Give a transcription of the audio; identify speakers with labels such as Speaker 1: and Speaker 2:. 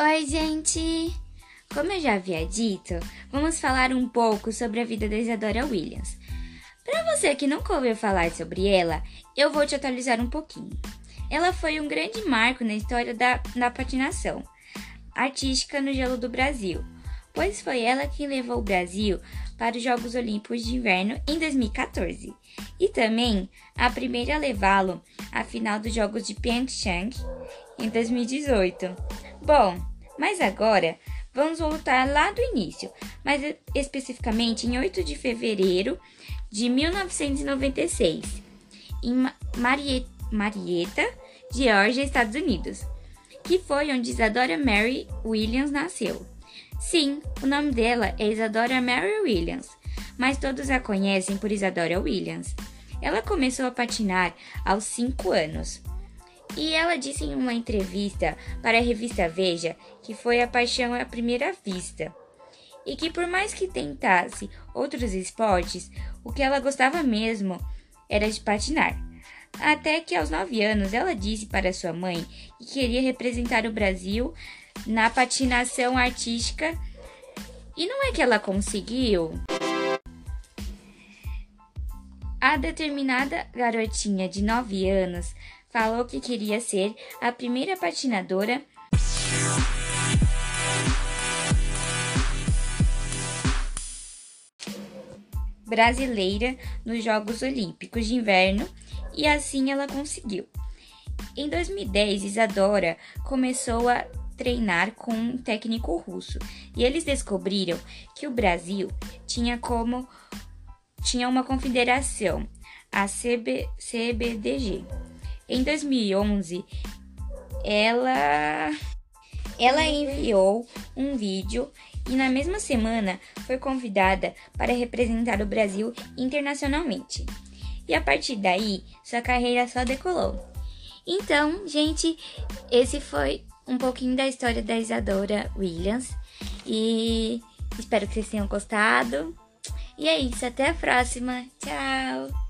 Speaker 1: Oi, gente! Como eu já havia dito, vamos falar um pouco sobre a vida da Isadora Williams. Para você que nunca ouviu falar sobre ela, eu vou te atualizar um pouquinho. Ela foi um grande marco na história da, da patinação artística no gelo do Brasil, pois foi ela quem levou o Brasil para os Jogos Olímpicos de Inverno em 2014 e também a primeira a levá-lo à final dos Jogos de Pyeongchang em 2018. Bom, mas agora vamos voltar lá do início, mas especificamente em 8 de fevereiro de 1996, em Marietta Georgia, Estados Unidos, que foi onde Isadora Mary Williams nasceu. Sim, o nome dela é Isadora Mary Williams, mas todos a conhecem por Isadora Williams. Ela começou a patinar aos 5 anos. E ela disse em uma entrevista para a revista Veja que foi a paixão à primeira vista. E que por mais que tentasse outros esportes, o que ela gostava mesmo era de patinar. Até que aos 9 anos ela disse para sua mãe que queria representar o Brasil na patinação artística. E não é que ela conseguiu? A determinada garotinha de 9 anos falou que queria ser a primeira patinadora brasileira nos Jogos Olímpicos de Inverno e assim ela conseguiu. Em 2010, Isadora começou a treinar com um técnico russo e eles descobriram que o Brasil tinha como tinha uma confederação, a CB, CBDG. Em 2011, ela ela enviou um vídeo e na mesma semana foi convidada para representar o Brasil internacionalmente. E a partir daí, sua carreira só decolou. Então, gente, esse foi um pouquinho da história da Isadora Williams e espero que vocês tenham gostado. E é isso, até a próxima. Tchau!